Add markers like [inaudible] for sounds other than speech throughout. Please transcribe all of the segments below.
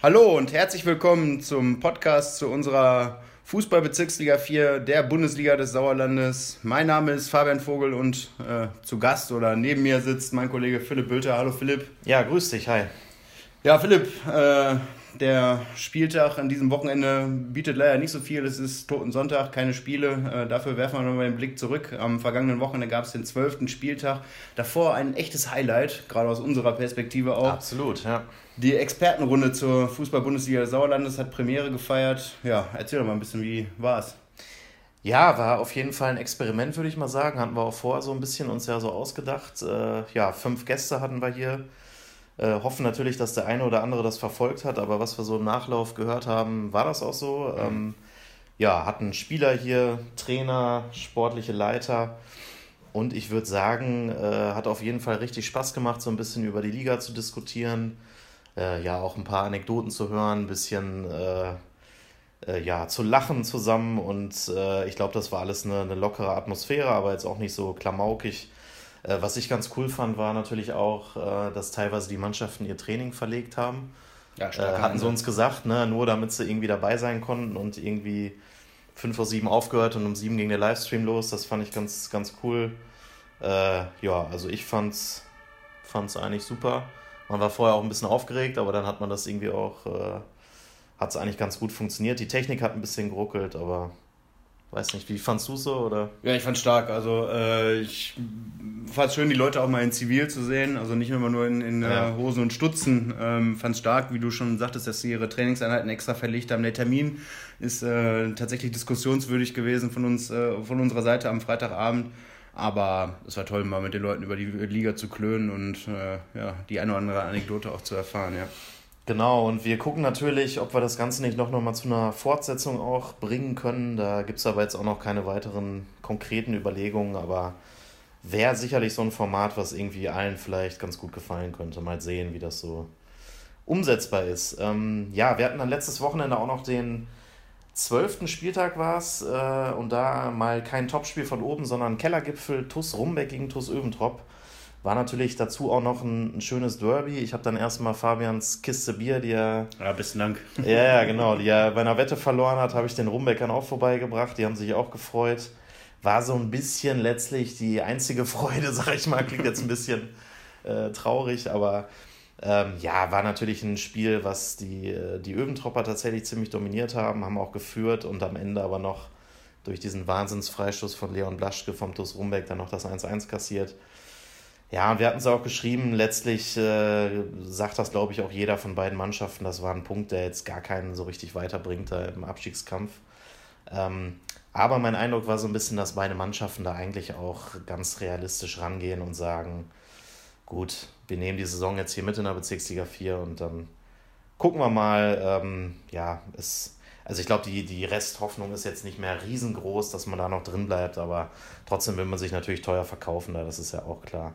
Hallo und herzlich willkommen zum Podcast zu unserer Fußballbezirksliga 4 der Bundesliga des Sauerlandes. Mein Name ist Fabian Vogel und äh, zu Gast oder neben mir sitzt mein Kollege Philipp Bülter. Hallo Philipp. Ja, grüß dich, hi. Ja, Philipp, äh, der Spieltag an diesem Wochenende bietet leider nicht so viel. Es ist Toten Sonntag, keine Spiele. Äh, dafür werfen wir nochmal den Blick zurück. Am vergangenen Wochenende gab es den zwölften Spieltag. Davor ein echtes Highlight, gerade aus unserer Perspektive auch. Absolut, ja. Die Expertenrunde zur Fußball-Bundesliga des Sauerlandes hat Premiere gefeiert. Ja, erzähl doch mal ein bisschen, wie war es? Ja, war auf jeden Fall ein Experiment, würde ich mal sagen. Hatten wir auch vorher so ein bisschen uns ja so ausgedacht. Äh, ja, fünf Gäste hatten wir hier äh, hoffen natürlich, dass der eine oder andere das verfolgt hat, aber was wir so im Nachlauf gehört haben, war das auch so. Mhm. Ähm, ja, hatten Spieler hier, Trainer, sportliche Leiter. Und ich würde sagen, äh, hat auf jeden Fall richtig Spaß gemacht, so ein bisschen über die Liga zu diskutieren. Äh, ja, auch ein paar Anekdoten zu hören, ein bisschen äh, äh ja, zu lachen zusammen. Und äh, ich glaube, das war alles eine, eine lockere Atmosphäre, aber jetzt auch nicht so klamaukig. Äh, was ich ganz cool fand, war natürlich auch, äh, dass teilweise die Mannschaften ihr Training verlegt haben. Ja, äh, hatten sie uns gesagt, ne? nur damit sie irgendwie dabei sein konnten und irgendwie 5 vor 7 aufgehört und um 7 ging der Livestream los. Das fand ich ganz, ganz cool. Äh, ja, also ich fand's, fand's eigentlich super. Man war vorher auch ein bisschen aufgeregt, aber dann hat man das irgendwie auch, äh, hat es eigentlich ganz gut funktioniert. Die Technik hat ein bisschen geruckelt, aber Weiß nicht, wie fandst du so oder? Ja, ich fand stark. Also äh, ich fand es schön, die Leute auch mal in Zivil zu sehen, also nicht immer nur in, in äh, ja. Hosen und Stutzen. Ähm, fand es stark, wie du schon sagtest, dass sie ihre Trainingseinheiten extra verlegt haben. Der Termin ist äh, tatsächlich diskussionswürdig gewesen von uns, äh, von unserer Seite am Freitagabend. Aber es war toll, mal mit den Leuten über die Liga zu klönen und äh, ja, die eine oder andere Anekdote auch zu erfahren, ja. Genau, und wir gucken natürlich, ob wir das Ganze nicht noch, mal zu einer Fortsetzung auch bringen können. Da gibt es aber jetzt auch noch keine weiteren konkreten Überlegungen, aber wäre sicherlich so ein Format, was irgendwie allen vielleicht ganz gut gefallen könnte. Mal sehen, wie das so umsetzbar ist. Ähm, ja, wir hatten dann letztes Wochenende auch noch den zwölften Spieltag war es äh, und da mal kein Topspiel von oben, sondern Kellergipfel, TUS Rumbeck gegen TUS Öventrop. War natürlich dazu auch noch ein, ein schönes Derby. Ich habe dann erstmal Fabians Kiste Bier, die er. Ja, besten Dank. [laughs] Ja, ja, genau. Die er bei einer Wette verloren hat, habe ich den Rumbeckern auch vorbeigebracht. Die haben sich auch gefreut. War so ein bisschen letztlich die einzige [laughs] Freude, sag ich mal. Klingt jetzt ein bisschen äh, traurig, aber ähm, ja, war natürlich ein Spiel, was die, äh, die Öventropper tatsächlich ziemlich dominiert haben, haben auch geführt und am Ende aber noch durch diesen Wahnsinnsfreistoß von Leon Blaschke vom TuS Rumbeck dann noch das 1-1 kassiert. Ja, und wir hatten es auch geschrieben, letztlich äh, sagt das, glaube ich, auch jeder von beiden Mannschaften. Das war ein Punkt, der jetzt gar keinen so richtig weiterbringt da im Abstiegskampf. Ähm, aber mein Eindruck war so ein bisschen, dass beide Mannschaften da eigentlich auch ganz realistisch rangehen und sagen, gut, wir nehmen die Saison jetzt hier mit in der Bezirksliga 4 und dann gucken wir mal. Ähm, ja, es, also ich glaube, die, die Resthoffnung ist jetzt nicht mehr riesengroß, dass man da noch drin bleibt, aber trotzdem will man sich natürlich teuer verkaufen, da das ist ja auch klar.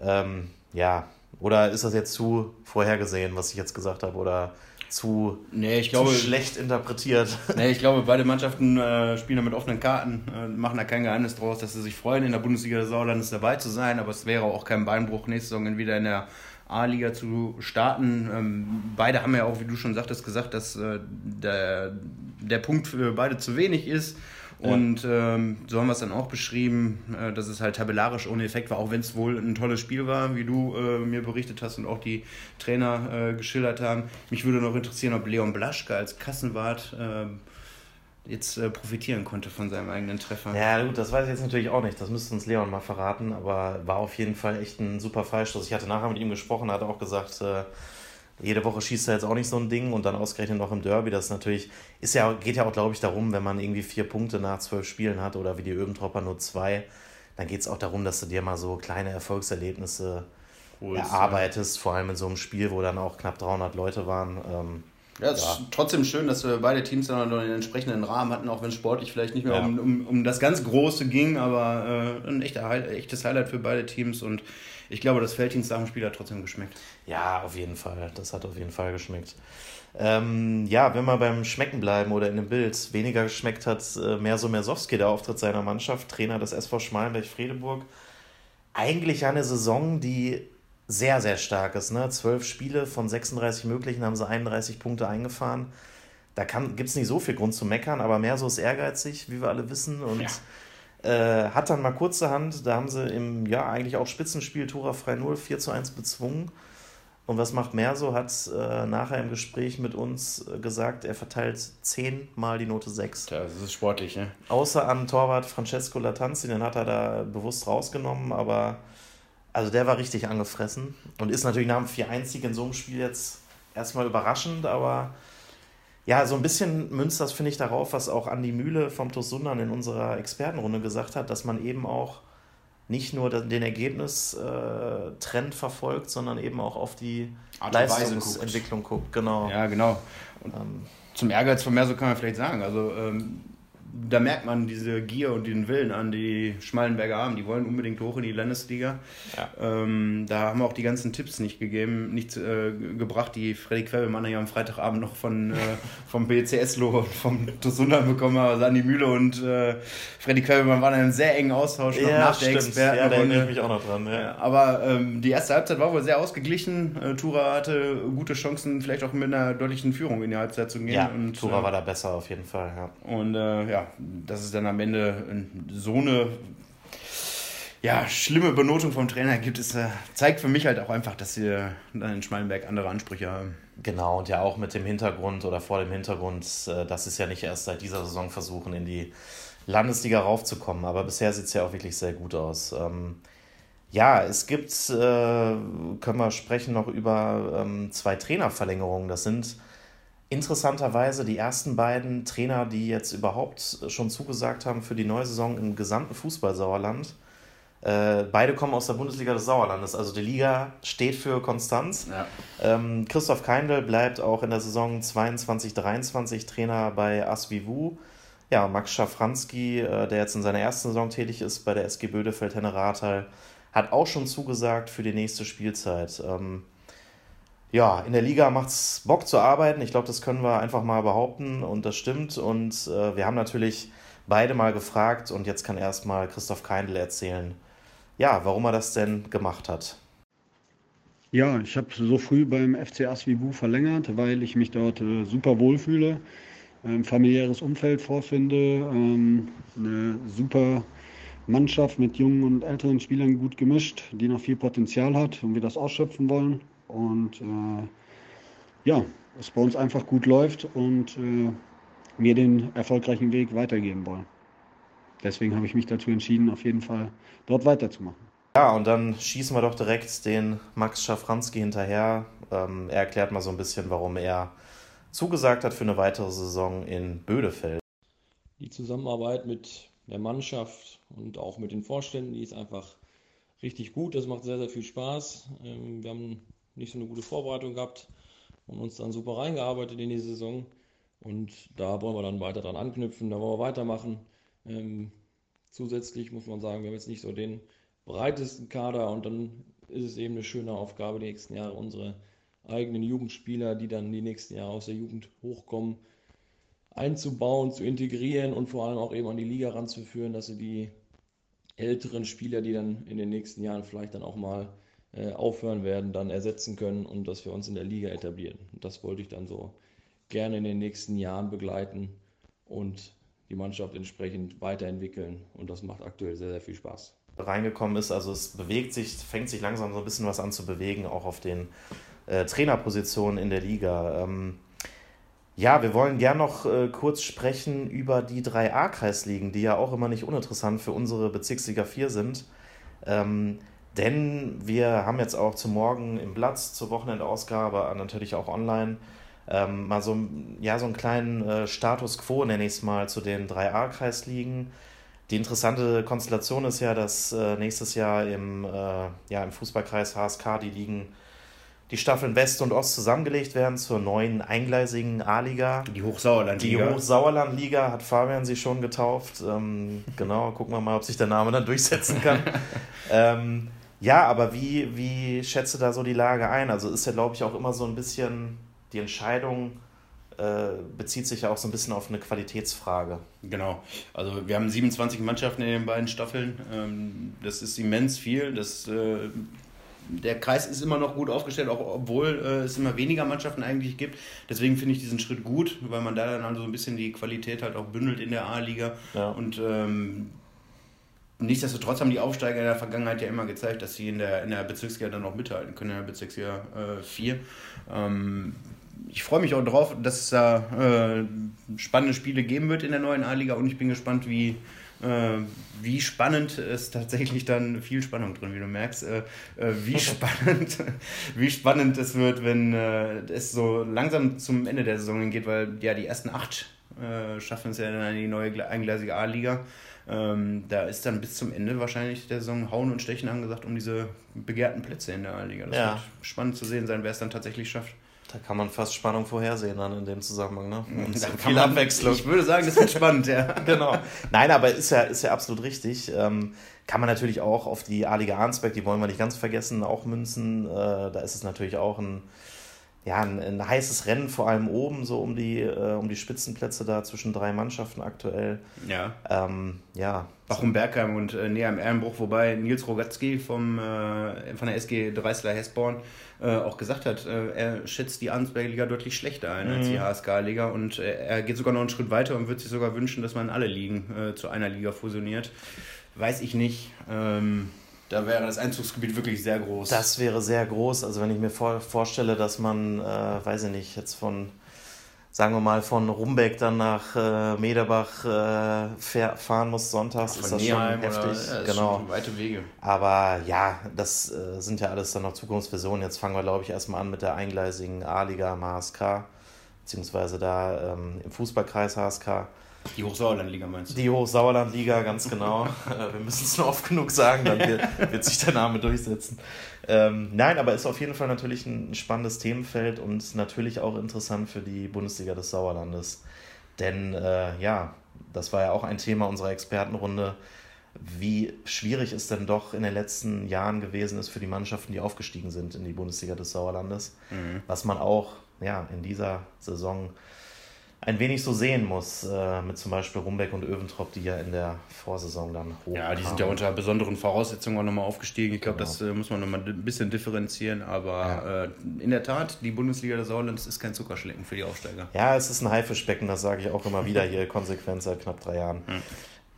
Ähm, ja, oder ist das jetzt zu vorhergesehen, was ich jetzt gesagt habe, oder zu, nee, ich glaube, schlecht interpretiert? [laughs] Nee, ich glaube, beide Mannschaften äh, spielen da mit offenen Karten, äh, machen da kein Geheimnis draus, dass sie sich freuen, in der Bundesliga des Sauerlandes dabei zu sein, aber es wäre auch kein Beinbruch, nächste Saison wieder in der A-Liga zu starten. Ähm, beide haben ja auch, wie du schon sagtest, gesagt, dass äh, der, der Punkt für beide zu wenig ist. Und ähm, so haben wir es dann auch beschrieben, äh, dass es halt tabellarisch ohne Effekt war, auch wenn es wohl ein tolles Spiel war, wie du äh, mir berichtet hast und auch die Trainer äh, geschildert haben. Mich würde noch interessieren, ob Leon Blaschke als Kassenwart ähm, jetzt äh, profitieren konnte von seinem eigenen Treffer. Ja, gut, das weiß ich jetzt natürlich auch nicht. Das müsste uns Leon mal verraten, aber war auf jeden Fall echt ein super Freistoß. Ich hatte nachher mit ihm gesprochen, hat auch gesagt, äh, jede Woche schießt er jetzt auch nicht so ein Ding und dann ausgerechnet noch im Derby. Das natürlich, ist ja, geht ja auch, glaube ich, darum, wenn man irgendwie vier Punkte nach zwölf Spielen hat oder wie die Öbentropper nur zwei, dann geht es auch darum, dass du dir mal so kleine Erfolgserlebnisse Holst, erarbeitest, ja. vor allem in so einem Spiel, wo dann auch knapp 300 Leute waren. Ähm, ja, es ja. ist trotzdem schön, dass wir beide Teams dann noch den entsprechenden Rahmen hatten, auch wenn sportlich vielleicht nicht mehr ja. um, um, um das ganz Große ging, aber äh, ein echter, echtes Highlight für beide Teams und ich glaube, das Felddienst nach dem Spiel hat trotzdem geschmeckt. Ja, auf jeden Fall. Das hat auf jeden Fall geschmeckt. Ähm, ja, wenn wir beim Schmecken bleiben oder in dem Bild, weniger geschmeckt hat äh, Merso Mersowski, der Auftritt seiner Mannschaft, Trainer des SV Schmalenberg-Fredeburg. Eigentlich eine Saison, die sehr, sehr stark ist. Ne? Zwölf Spiele von 36 möglichen haben sie 31 Punkte eingefahren. Da gibt es nicht so viel Grund zu meckern, aber mehr so ist ehrgeizig, wie wir alle wissen. Und ja. äh, hat dann mal kurzerhand, da haben sie im ja eigentlich auch Spitzenspiel Tora frei 0 4 zu 1 bezwungen. Und was macht Merso? Hat äh, nachher im Gespräch mit uns äh, gesagt, er verteilt zehnmal die Note 6. Ja, das ist sportlich, ne? Außer an Torwart Francesco Latanzi, den hat er da bewusst rausgenommen, aber also der war richtig angefressen und ist natürlich nach dem 4-1-Sieg in so einem Spiel jetzt erstmal überraschend, aber ja, so ein bisschen münzt das, finde ich, darauf, was auch Andi Mühle vom TuS Sundern in unserer Expertenrunde gesagt hat, dass man eben auch nicht nur den Ergebnistrend äh, verfolgt, sondern eben auch auf die Leistungsentwicklung guckt. guckt. Genau. Ja, genau. Und ähm, zum Ehrgeiz von Merso kann man vielleicht sagen. Also ähm, da merkt man diese Gier und den Willen an, die Schmallenberger haben. Die wollen unbedingt hoch in die Landesliga. Ja. Ähm, da haben wir auch die ganzen Tipps nicht gegeben, nicht äh, gebracht, die Freddy Quebbelmann ja am Freitagabend noch von, äh, vom BCS-Lo und vom Tosundan bekommen hat. Also Andi Mühle und äh, Freddy Quebbelmann waren in einem sehr engen Austausch noch ja, nach der Experten. Ja, da erinnere ich mich auch noch dran. Ja. Aber ähm, die erste Halbzeit war wohl sehr ausgeglichen. Äh, Tura hatte gute Chancen, vielleicht auch mit einer deutlichen Führung in die Halbzeit zu gehen. Ja, und, Tura äh, war da besser auf jeden Fall. Ja. Und äh, dass es dann am Ende so eine ja, schlimme Benotung vom Trainer gibt, ist, äh, zeigt für mich halt auch einfach, dass sie dann in Schmalenberg andere Ansprüche haben. Genau, und ja auch mit dem Hintergrund oder vor dem Hintergrund, äh, dass es ja nicht erst seit dieser Saison versuchen, in die Landesliga raufzukommen. Aber bisher sieht es ja auch wirklich sehr gut aus. Ähm, ja, es gibt, äh, können wir sprechen noch über ähm, zwei Trainerverlängerungen. Das sind interessanterweise die ersten beiden Trainer, die jetzt überhaupt schon zugesagt haben für die neue Saison im gesamten Fußball-Sauerland. Äh, beide kommen aus der Bundesliga des Sauerlandes. Also die Liga steht für Konstanz. Ja. Ähm, Christoph Keindl bleibt auch in der Saison 22-23 Trainer bei Asvivu. Ja, Max Schafranski, äh, der jetzt in seiner ersten Saison tätig ist bei der SG Bödefeld-Henne-Rathal, hat auch schon zugesagt für die nächste Spielzeit. Ähm, ja, in der Liga macht es Bock zu arbeiten. Ich glaube, das können wir einfach mal behaupten und das stimmt. Und äh, wir haben natürlich beide mal gefragt und jetzt kann erstmal Christoph Keindl erzählen, ja, warum er das denn gemacht hat. Ja, ich habe so früh beim FC Asvibu verlängert, weil ich mich dort äh, super wohlfühle, ein familiäres Umfeld vorfinde, ähm, eine super Mannschaft mit jungen und älteren Spielern gut gemischt, die noch viel Potenzial hat und wir das ausschöpfen wollen und äh, ja, es bei uns einfach gut läuft und äh, wir den erfolgreichen Weg weitergeben wollen. Deswegen habe ich mich dazu entschieden, auf jeden Fall dort weiterzumachen. Ja, und dann schießen wir doch direkt den Max Schafranski hinterher. Ähm, er erklärt mal so ein bisschen, warum er zugesagt hat für eine weitere Saison in Bödefeld. Die Zusammenarbeit mit der Mannschaft und auch mit den Vorständen, die ist einfach richtig gut. Das macht sehr, sehr viel Spaß. Ähm, wir haben nicht so eine gute Vorbereitung gehabt und uns dann super reingearbeitet in die Saison. Und da wollen wir dann weiter dran anknüpfen, da wollen wir weitermachen. Ähm, zusätzlich muss man sagen, wir haben jetzt nicht so den breitesten Kader und dann ist es eben eine schöne Aufgabe, die nächsten Jahre unsere eigenen Jugendspieler, die dann die nächsten Jahre aus der Jugend hochkommen, einzubauen, zu integrieren und vor allem auch eben an die Liga ranzuführen, dass sie die älteren Spieler, die dann in den nächsten Jahren vielleicht dann auch mal äh, aufhören werden, dann ersetzen können und dass wir uns in der Liga etablieren. Das wollte ich dann so gerne in den nächsten Jahren begleiten und die Mannschaft entsprechend weiterentwickeln. Und das macht aktuell sehr, sehr viel Spaß. Reingekommen ist, also es bewegt sich, fängt sich langsam so ein bisschen was an zu bewegen, auch auf den äh, Trainerpositionen in der Liga. Ähm, ja, wir wollen gern noch äh, kurz sprechen über die drei A-Kreisligen, die ja auch immer nicht uninteressant für unsere Bezirksliga 4 sind. Ähm, denn wir haben jetzt auch zum Morgen im Blatt, zur Wochenendausgabe, natürlich auch online, ähm, mal so, ja, so einen kleinen äh, Status quo, nenne ich es mal, zu den 3A-Kreisligen. Die interessante Konstellation ist ja, dass äh, nächstes Jahr im, äh, ja, im Fußballkreis HSK die Ligen die Staffeln West und Ost zusammengelegt werden zur neuen eingleisigen A-Liga. Die Hochsauerlandliga. Die Hochsauerlandliga hat Fabian sie schon getauft. Ähm, [laughs] genau, gucken wir mal, ob sich der Name dann durchsetzen kann. [laughs] ähm, ja, aber wie, wie schätze da so die Lage ein? Also ist ja, glaube ich, auch immer so ein bisschen die Entscheidung äh, bezieht sich ja auch so ein bisschen auf eine Qualitätsfrage. Genau. Also wir haben 27 Mannschaften in den beiden Staffeln. Ähm, das ist immens viel. Das äh, der Kreis ist immer noch gut aufgestellt, auch obwohl äh, es immer weniger Mannschaften eigentlich gibt. Deswegen finde ich diesen Schritt gut, weil man da dann also so ein bisschen die Qualität halt auch bündelt in der A-Liga. Ja. Und ähm, nichtsdestotrotz haben die Aufsteiger in der Vergangenheit ja immer gezeigt, dass sie in der, in der Bezirksliga dann auch mithalten können, in der Bezirksliga äh, 4. Ähm, ich freue mich auch drauf, dass es da äh, spannende Spiele geben wird in der neuen A-Liga und ich bin gespannt, wie, äh, wie spannend es tatsächlich dann viel Spannung drin, wie du merkst, äh, äh wie [laughs] spannend, wie spannend es wird, wenn es so langsam zum Ende der Saison geht, weil ja die ersten acht schaffen es ja dann in die neue eingleisige A-Liga. Ähm, da ist dann bis zum Ende wahrscheinlich der Saison Hauen und Stechen angesagt um diese begehrten Plätze in der A-Liga. Das ja. wird spannend zu sehen sein, wer es dann tatsächlich schafft. Da kann man fast Spannung vorhersehen dann in dem Zusammenhang, ne? [laughs] Und so viel man, Abwechslung. Ich würde sagen, das wird spannend, ja. [laughs] genau. Nein, aber ist ja, ist ja absolut richtig. Ähm, kann man natürlich auch auf die A-Liga Arnsberg, die wollen wir nicht ganz vergessen, auch münzen. Äh, da ist es natürlich auch ein, ja, ein, ein, heißes Rennen, vor allem oben, so um die, äh, um die Spitzenplätze da zwischen drei Mannschaften aktuell. Ja. Ähm, ja. Bachum Bergheim und äh, Näher im Ehrenbruch, wobei Nils Rogatzky vom, äh, von der SG Dreisler Hessborn äh, auch gesagt hat, äh, er schätzt die Arnsberger-Liga deutlich schlechter ein mhm. als die HSK-Liga und äh, er geht sogar noch einen Schritt weiter und würde sich sogar wünschen, dass man alle Ligen zu einer Liga fusioniert. Weiß ich nicht. Ähm, da wäre das Einzugsgebiet wirklich sehr groß. Das wäre sehr groß. Also wenn ich mir vor, vorstelle, dass man, äh, weiß ich nicht, jetzt von, sagen wir mal, von Rumbeck dann nach äh, Mederbach äh, fahren muss sonntags, Ach, ist das Neheim schon heftig. Oder, ja, genau. Schon weite Wege. Aber ja, das äh, sind ja alles dann noch Zukunftsvisionen. Jetzt fangen wir, glaube ich, erstmal an mit der eingleisigen A-Liga am HSK, beziehungsweise da ähm, im Fußballkreis HSK. Die Hochsauerlandliga meinst du? Die Hochsauerlandliga, ganz genau. [laughs] Äh, wir müssen es nur oft genug sagen, dann wird, wird sich der Name durchsetzen. Ähm, nein, aber ist auf jeden Fall natürlich ein spannendes Themenfeld und natürlich auch interessant für die Bundesliga des Sauerlandes. Denn äh, ja, das war ja auch ein Thema unserer Expertenrunde, wie schwierig es denn doch in den letzten Jahren gewesen ist für die Mannschaften, die aufgestiegen sind in die Bundesliga des Sauerlandes. Mhm. Was man auch ja, in dieser Saison ein wenig so sehen muss, äh, mit zum Beispiel Rumbeck und Öventrop, die ja in der Vorsaison dann hoch Ja, die sind ja unter besonderen Voraussetzungen auch nochmal aufgestiegen. Ich glaube, genau. das äh, muss man nochmal ein bisschen differenzieren, aber ja. äh, in der Tat, die Bundesliga des Sauerlands ist kein Zuckerschlecken für die Aufsteiger. Ja, es ist ein Haifischbecken, das sage ich auch immer wieder [laughs] hier konsequent seit knapp drei Jahren. Hm.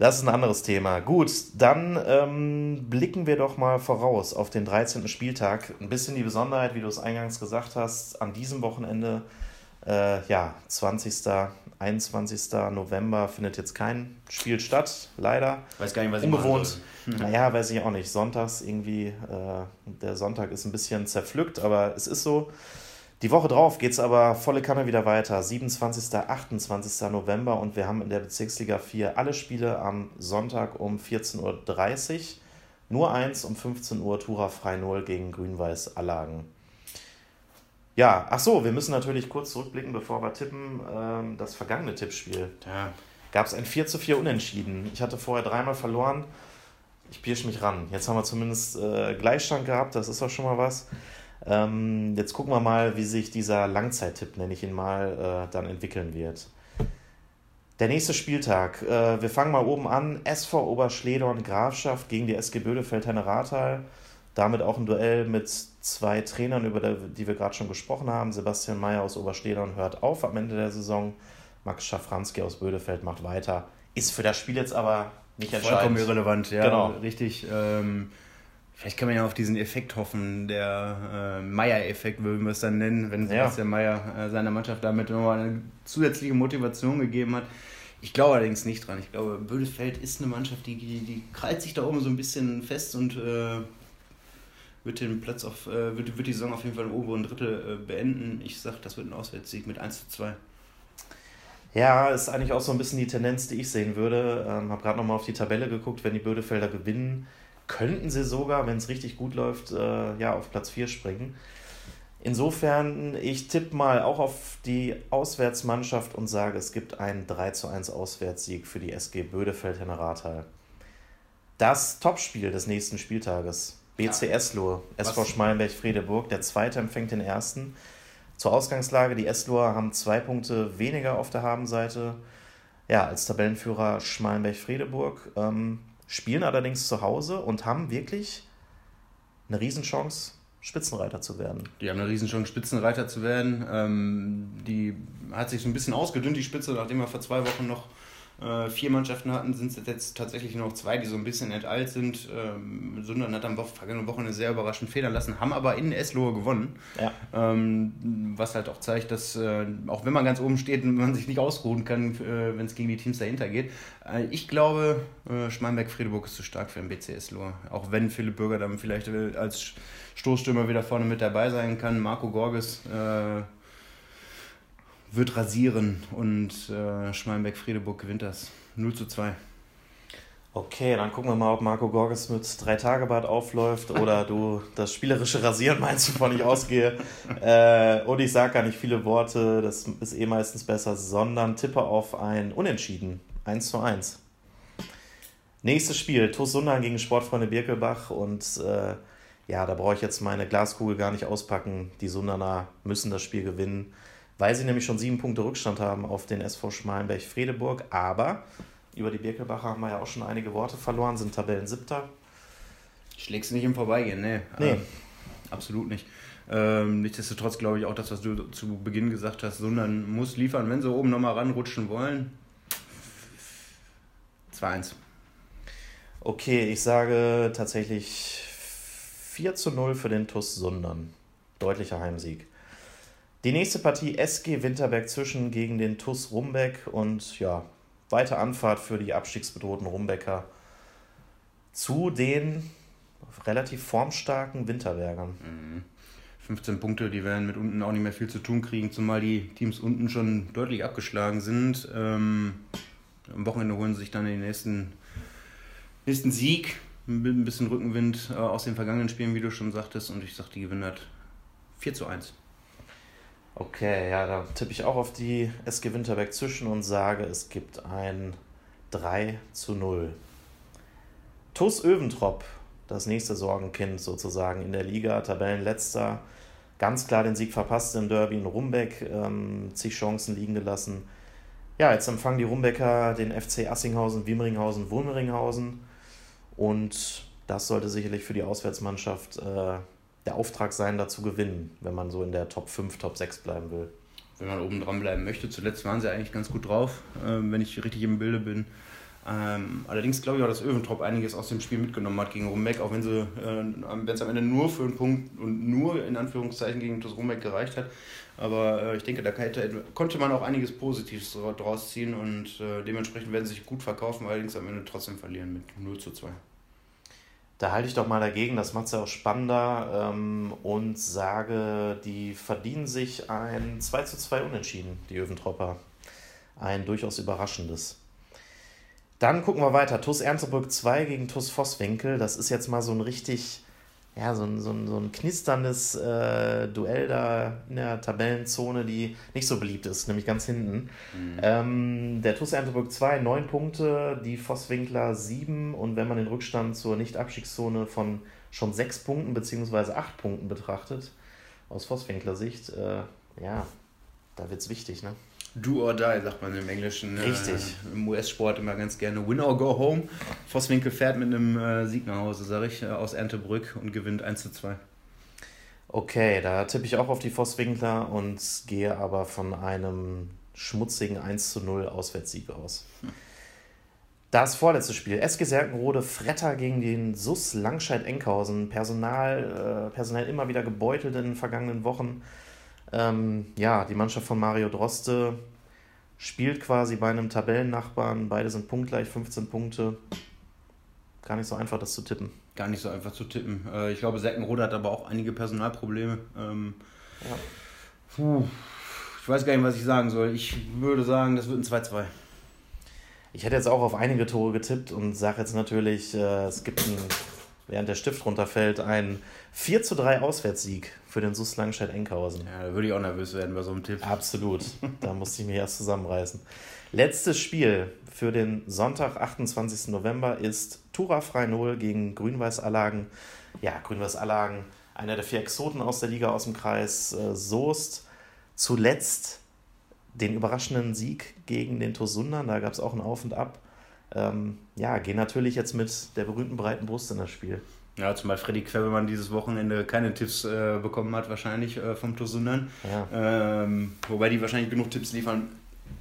Das ist ein anderes Thema. Gut, dann ähm, blicken wir doch mal voraus auf den 13. Spieltag. Ein bisschen die Besonderheit, wie du es eingangs gesagt hast, an diesem Wochenende äh, ja, 20. 21. November findet jetzt kein Spiel statt, leider. Weiß gar nicht, was ich Unbewohnt. Naja, weiß ich auch nicht. Sonntags irgendwie, äh, der Sonntag ist ein bisschen zerpflückt, aber es ist so. Die Woche drauf geht es aber volle Kanne wieder weiter. 27. 28. November und wir haben in der Bezirksliga 4 alle Spiele am Sonntag um 14.30 Uhr. Nur eins um 15 Uhr Tura Frei 0 gegen Grün-Weiß Allagen. Ja, ach so, wir müssen natürlich kurz zurückblicken, bevor wir tippen. Ähm, das vergangene Tippspiel. Ja. Gab es ein 4 zu 4 Unentschieden. Ich hatte vorher dreimal verloren. Ich pirsch mich ran. Jetzt haben wir zumindest äh, Gleichstand gehabt, das ist doch schon mal was. Ähm, jetzt gucken wir mal, wie sich dieser Langzeittipp, nenne ich ihn mal, äh, dann entwickeln wird. Der nächste Spieltag. Äh, wir fangen mal oben an. SV Oberschledorn Grafschaft gegen die SG Bödefeld-Henne Rathal. Damit auch ein Duell mit zwei Trainern, über die wir gerade schon gesprochen haben. Sebastian Mayer aus Oberstedern hört auf am Ende der Saison. Max Schafranski aus Bödefeld macht weiter. Ist für das Spiel jetzt aber nicht entscheidend. Vollkommen irrelevant, ja. Genau. Richtig. Ähm, vielleicht kann man ja auf diesen Effekt hoffen, der äh, Meier-Effekt, würden wir es dann nennen, wenn Sebastian ja. Mayer äh, seiner Mannschaft damit nochmal eine zusätzliche Motivation gegeben hat. Ich glaube allerdings nicht dran. Ich glaube, Bödefeld ist eine Mannschaft, die, die, die krallt sich da oben so ein bisschen fest und äh, wird den Platz auf, äh, wird, wird die Saison auf jeden Fall im oberen Drittel äh, beenden. Ich sage, das wird ein Auswärtssieg mit 1 zu 2. Ja, ist eigentlich auch so ein bisschen die Tendenz, die ich sehen würde. Ähm, habe gerade nochmal auf die Tabelle geguckt, wenn die Bödefelder gewinnen, könnten sie sogar, wenn es richtig gut läuft, äh, ja, auf Platz 4 springen. Insofern, ich tippe mal auch auf die Auswärtsmannschaft und sage, es gibt einen 3 zu 1 Auswärtssieg für die SG Bödefeld-Henne Das Topspiel des nächsten Spieltages BC Eslohe, SV Schmalenberg-Friedeburg. Der zweite empfängt den ersten. Zur Ausgangslage, die Esloher haben zwei Punkte weniger auf der Habenseite. Ja, als Tabellenführer Schmalenberg-Friedeburg. Ähm, spielen allerdings zu Hause und haben wirklich eine Riesenchance, Spitzenreiter zu werden. Die haben eine Riesenchance, Spitzenreiter zu werden. Ähm, die hat sich so ein bisschen ausgedünnt, die Spitze, nachdem wir vor zwei Wochen noch äh, vier Mannschaften hatten, sind es jetzt tatsächlich nur noch zwei, die so ein bisschen enteilt sind. Ähm, Sundern hat am vergangenen Wochenende sehr überraschend federn lassen, haben aber in Eslohe gewonnen. Ja. Ähm, was halt auch zeigt, dass äh, auch wenn man ganz oben steht, [laughs] man sich nicht ausruhen kann, äh, wenn es gegen die Teams dahinter geht. Äh, ich glaube, äh, Schmallenberg-Friedeburg ist zu stark für den BC Eslohe. Auch wenn Philipp Bürger dann vielleicht äh, als Stoßstürmer wieder vorne mit dabei sein kann. Marco Gorges wird rasieren und äh, Schmalenberg-Friedeburg gewinnt das. 0 zu 2. Okay, dann gucken wir mal, ob Marco Gorges mit drei Tagebart aufläuft oder du das spielerische Rasieren meinst, wovon ich ausgehe. Äh, und ich sage gar nicht viele Worte, das ist eh meistens besser, sondern tippe auf ein Unentschieden. 1 zu 1. Nächstes Spiel, TuS Sundern gegen Sportfreunde Birkelbach und äh, ja, da brauche ich jetzt meine Glaskugel gar nicht auspacken. Die Sundaner müssen das Spiel gewinnen weil sie nämlich schon sieben Punkte Rückstand haben auf den SV Schmalenberg-Fredeburg. Aber über die Birkelbacher haben wir ja auch schon einige Worte verloren, sind Tabellen siebter. Schlägst du nicht im Vorbeigehen, nee. nee. Ähm, absolut nicht. Ähm, nichtsdestotrotz glaube ich auch das, was du zu Beginn gesagt hast, sondern muss liefern, wenn sie oben nochmal ranrutschen wollen. 2-1. Okay, ich sage tatsächlich 4 zu 0 für den TUS Sundern. Deutlicher Heimsieg. Die nächste Partie SG Winterberg zwischen gegen den TUS Rumbeck und ja, weite Anfahrt für die abstiegsbedrohten Rumbecker zu den relativ formstarken Winterbergern. 15 mhm. Punkte, die werden mit unten auch nicht mehr viel zu tun kriegen, zumal die Teams unten schon deutlich abgeschlagen sind. Ähm, am Wochenende holen sie sich dann den nächsten, nächsten Sieg mit ein bisschen Rückenwind äh, aus den vergangenen Spielen, wie du schon sagtest. Und ich sage, die gewinnen hat 4 zu 1. Okay, ja, da tippe ich auch auf die SG Winterberg zwischen und sage, es gibt ein 3 zu 0. TuS Öventrop, das nächste Sorgenkind sozusagen in der Liga, Tabellenletzter, ganz klar den Sieg verpasst im Derby in Rumbeck, ähm, zig Chancen liegen gelassen. Ja, jetzt empfangen die Rumbecker den FC Assinghausen, Wiemringhausen, Wurmringhausen und das sollte sicherlich für die Auswärtsmannschaft äh, der Auftrag sein, da zu gewinnen, wenn man so in der Top 5, Top 6 bleiben will. Wenn man oben dran bleiben möchte. Zuletzt waren sie eigentlich ganz gut drauf, äh, wenn ich richtig im Bilde bin. Ähm, allerdings glaube ich auch, dass Öventrop einiges aus dem Spiel mitgenommen hat gegen Rumbeck, auch wenn sie, äh, es am Ende nur für einen Punkt und nur in Anführungszeichen gegen das Rumbeck gereicht hat. Aber äh, ich denke, da konnte man auch einiges Positives draus ziehen und äh, dementsprechend werden sie sich gut verkaufen, allerdings am Ende trotzdem verlieren mit 0 zu 2. Da halte ich doch mal dagegen, das macht es ja auch spannender ähm, und sage, die verdienen sich ein 2 zu 2 Unentschieden, die Öventropper. Ein durchaus überraschendes. Dann gucken wir weiter. TUS Erntebrück 2 gegen TUS Vosswinkel. Das ist jetzt mal so ein richtig ja, so ein, so ein, so ein knisterndes äh, Duell da in der Tabellenzone, die nicht so beliebt ist, nämlich ganz hinten. Mhm. Ähm, der TuS Ernteburg 2, 9 Punkte, die Vosswinkler 7 und wenn man den Rückstand zur Nicht-Abstiegszone von schon 6 Punkten bzw. 8 Punkten betrachtet, aus Vosswinkler Sicht, äh, ja, da wird es wichtig, ne? Do or die, sagt man im Englischen. Äh, Richtig. Äh, Im US-Sport immer ganz gerne Win or go home. Vosswinkel fährt mit einem äh, Sieg nach Hause, sage ich, äh, aus Erntebrück und gewinnt 1 zu 2. Okay, da tippe ich auch auf die Vosswinkler und gehe aber von einem schmutzigen 1 zu 0 Auswärtssieg aus. Hm. Das vorletzte Spiel. SG Serkenrode, Fretter gegen den SUS Langscheid-Enkhausen. Personal, äh, personell immer wieder gebeutelt in den vergangenen Wochen. Ähm, ja, die Mannschaft von Mario Droste spielt quasi bei einem Tabellennachbarn. Beide sind punktgleich, 15 Punkte. Gar nicht so einfach, das zu tippen. Gar nicht so einfach zu tippen. Äh, ich glaube, Seckenrode hat aber auch einige Personalprobleme. Ähm, ja. Puh, ich weiß gar nicht, was ich sagen soll. Ich würde sagen, das wird ein 2-2. Ich hätte jetzt auch auf einige Tore getippt und sage jetzt natürlich, äh, es gibt einen während der Stift runterfällt, ein 4 zu 3 Auswärtssieg für den SUS Langstedt-Enkhausen. Ja, da würde ich auch nervös werden bei so einem Tipp. Absolut. [laughs] Da musste ich mich erst zusammenreißen. Letztes Spiel für den Sonntag, 28. November, ist Tura Freinol gegen Grün-Weiß Allagen. Ja, Grün-Weiß Allagen, einer der vier Exoten aus der Liga aus dem Kreis äh, Soest. Zuletzt den überraschenden Sieg gegen den Tosundern, da gab es auch ein Auf und Ab ähm, ja, gehen natürlich jetzt mit der berühmten breiten Brust in das Spiel. Ja, zumal Freddy Quebemann dieses Wochenende keine Tipps äh, bekommen hat, wahrscheinlich äh, vom Tosunan. Ja. Ähm, wobei die wahrscheinlich genug Tipps liefern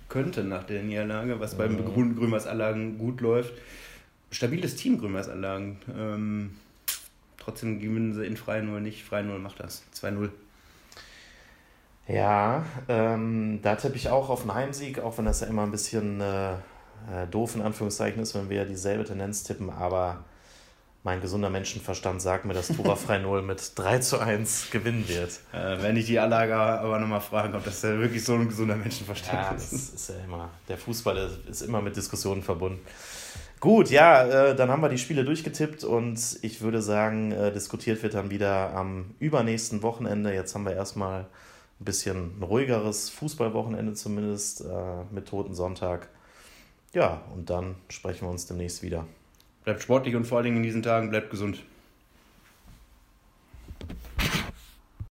könnten nach der Niederlage, was beim mhm. Grün Grünweißanlagen gut läuft. Stabiles Team Grünweißanlagen. Ähm, trotzdem gewinnen sie in Freien 0 nicht. Freien 0 macht das. 2-0. Ja, ähm, da tippe ich auch auf einen Heimsieg, auch wenn das ja immer ein bisschen äh, äh, doof in Anführungszeichen ist, wenn wir ja dieselbe Tendenz tippen, aber mein gesunder Menschenverstand sagt mir, dass Tura Frei 0 mit 3 zu 1 gewinnen wird. Äh, wenn ich die Anlage aber nochmal fragen, ob das ja wirklich so ein gesunder Menschenverstand ja, ist. Das ist ja immer, der Fußball ist immer mit Diskussionen verbunden. Gut, ja, äh, dann haben wir die Spiele durchgetippt und ich würde sagen, äh, diskutiert wird dann wieder am übernächsten Wochenende. Jetzt haben wir erstmal ein bisschen ein ruhigeres Fußballwochenende zumindest äh, mit Toten Sonntag. Ja, und dann sprechen wir uns demnächst wieder. Bleibt sportlich und vor allen Dingen in diesen Tagen bleibt gesund.